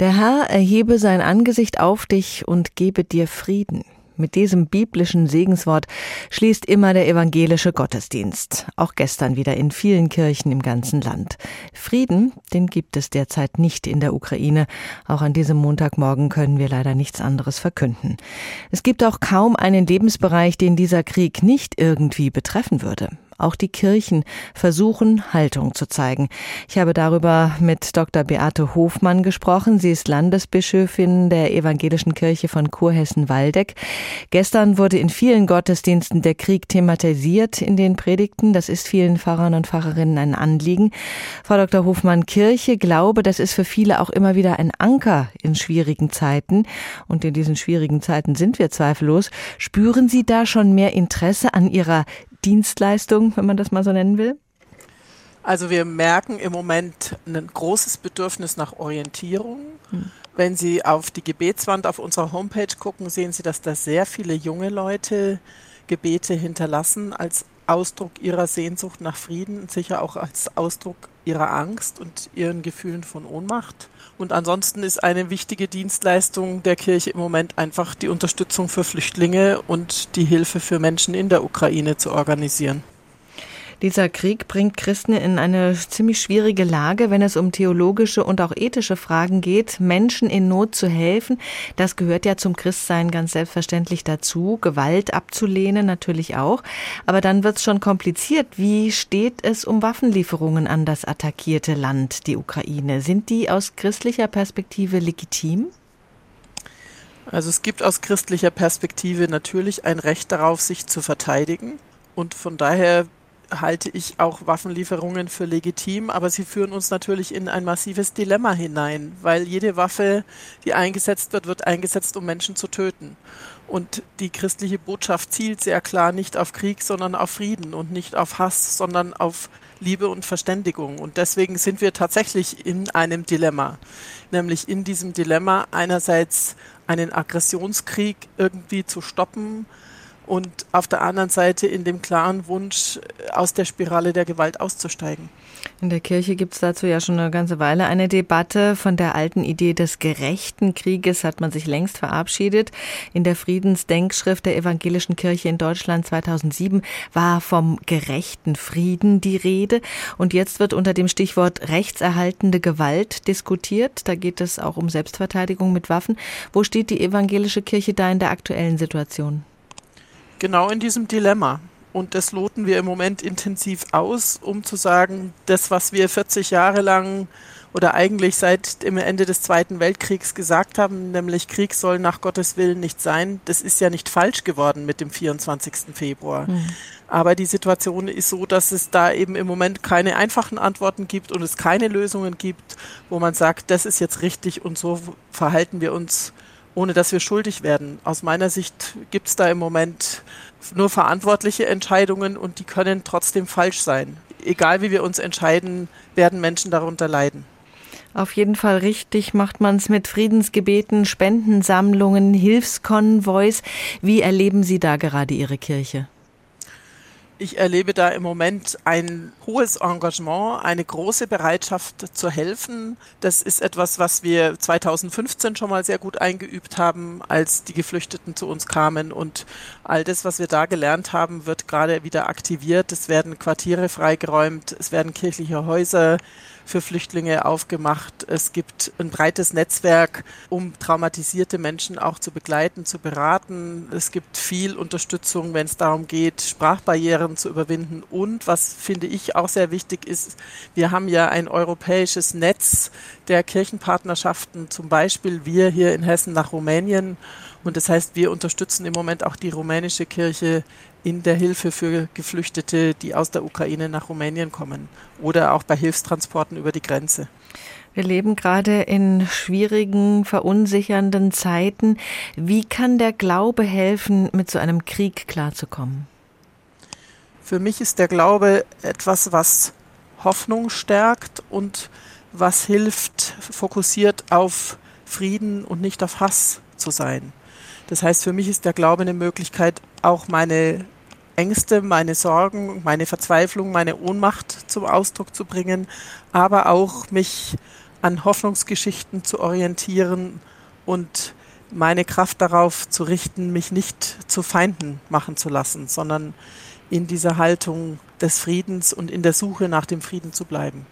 Der Herr erhebe sein Angesicht auf dich und gebe dir Frieden. Mit diesem biblischen Segenswort schließt immer der evangelische Gottesdienst, auch gestern wieder in vielen Kirchen im ganzen Land. Frieden, den gibt es derzeit nicht in der Ukraine. Auch an diesem Montagmorgen können wir leider nichts anderes verkünden. Es gibt auch kaum einen Lebensbereich, den dieser Krieg nicht irgendwie betreffen würde. Auch die Kirchen versuchen, Haltung zu zeigen. Ich habe darüber mit Dr. Beate Hofmann gesprochen. Sie ist Landesbischöfin der Evangelischen Kirche von Kurhessen-Waldeck. Gestern wurde in vielen Gottesdiensten der Krieg thematisiert in den Predigten. Das ist vielen Pfarrern und Pfarrerinnen ein Anliegen. Frau Dr. Hofmann, Kirche, Glaube, das ist für viele auch immer wieder ein Anker in schwierigen Zeiten. Und in diesen schwierigen Zeiten sind wir zweifellos. Spüren Sie da schon mehr Interesse an Ihrer Dienstleistung, wenn man das mal so nennen will? Also wir merken im Moment ein großes Bedürfnis nach Orientierung. Hm. Wenn Sie auf die Gebetswand auf unserer Homepage gucken, sehen Sie, dass da sehr viele junge Leute Gebete hinterlassen als Ausdruck ihrer Sehnsucht nach Frieden und sicher auch als Ausdruck ihrer Angst und ihren Gefühlen von Ohnmacht. Und ansonsten ist eine wichtige Dienstleistung der Kirche im Moment einfach die Unterstützung für Flüchtlinge und die Hilfe für Menschen in der Ukraine zu organisieren. Dieser Krieg bringt Christen in eine ziemlich schwierige Lage, wenn es um theologische und auch ethische Fragen geht, Menschen in Not zu helfen. Das gehört ja zum Christsein ganz selbstverständlich dazu, Gewalt abzulehnen natürlich auch. Aber dann wird es schon kompliziert. Wie steht es um Waffenlieferungen an das attackierte Land, die Ukraine? Sind die aus christlicher Perspektive legitim? Also es gibt aus christlicher Perspektive natürlich ein Recht darauf, sich zu verteidigen. Und von daher halte ich auch Waffenlieferungen für legitim, aber sie führen uns natürlich in ein massives Dilemma hinein, weil jede Waffe, die eingesetzt wird, wird eingesetzt, um Menschen zu töten. Und die christliche Botschaft zielt sehr klar nicht auf Krieg, sondern auf Frieden und nicht auf Hass, sondern auf Liebe und Verständigung. Und deswegen sind wir tatsächlich in einem Dilemma, nämlich in diesem Dilemma einerseits einen Aggressionskrieg irgendwie zu stoppen, und auf der anderen Seite in dem klaren Wunsch, aus der Spirale der Gewalt auszusteigen. In der Kirche gibt es dazu ja schon eine ganze Weile eine Debatte. Von der alten Idee des gerechten Krieges hat man sich längst verabschiedet. In der Friedensdenkschrift der Evangelischen Kirche in Deutschland 2007 war vom gerechten Frieden die Rede. Und jetzt wird unter dem Stichwort rechtserhaltende Gewalt diskutiert. Da geht es auch um Selbstverteidigung mit Waffen. Wo steht die Evangelische Kirche da in der aktuellen Situation? Genau in diesem Dilemma. Und das loten wir im Moment intensiv aus, um zu sagen, das, was wir 40 Jahre lang oder eigentlich seit dem Ende des Zweiten Weltkriegs gesagt haben, nämlich Krieg soll nach Gottes Willen nicht sein, das ist ja nicht falsch geworden mit dem 24. Februar. Mhm. Aber die Situation ist so, dass es da eben im Moment keine einfachen Antworten gibt und es keine Lösungen gibt, wo man sagt, das ist jetzt richtig und so verhalten wir uns ohne dass wir schuldig werden. Aus meiner Sicht gibt es da im Moment nur verantwortliche Entscheidungen und die können trotzdem falsch sein. Egal wie wir uns entscheiden, werden Menschen darunter leiden. Auf jeden Fall richtig macht man es mit Friedensgebeten, Spendensammlungen, Hilfskonvois. Wie erleben Sie da gerade Ihre Kirche? Ich erlebe da im Moment ein hohes Engagement, eine große Bereitschaft zu helfen. Das ist etwas, was wir 2015 schon mal sehr gut eingeübt haben, als die Geflüchteten zu uns kamen. Und all das, was wir da gelernt haben, wird gerade wieder aktiviert. Es werden Quartiere freigeräumt, es werden kirchliche Häuser für Flüchtlinge aufgemacht. Es gibt ein breites Netzwerk, um traumatisierte Menschen auch zu begleiten, zu beraten. Es gibt viel Unterstützung, wenn es darum geht, Sprachbarrieren zu überwinden. Und was finde ich auch sehr wichtig ist, wir haben ja ein europäisches Netz der Kirchenpartnerschaften, zum Beispiel wir hier in Hessen nach Rumänien. Und das heißt, wir unterstützen im Moment auch die rumänische Kirche in der Hilfe für Geflüchtete, die aus der Ukraine nach Rumänien kommen oder auch bei Hilfstransporten über die Grenze. Wir leben gerade in schwierigen, verunsichernden Zeiten. Wie kann der Glaube helfen, mit so einem Krieg klarzukommen? Für mich ist der Glaube etwas, was Hoffnung stärkt und was hilft, fokussiert auf Frieden und nicht auf Hass zu sein. Das heißt, für mich ist der Glaube eine Möglichkeit, auch meine Ängste, meine Sorgen, meine Verzweiflung, meine Ohnmacht zum Ausdruck zu bringen, aber auch mich an Hoffnungsgeschichten zu orientieren und meine Kraft darauf zu richten, mich nicht zu Feinden machen zu lassen, sondern in dieser Haltung des Friedens und in der Suche nach dem Frieden zu bleiben.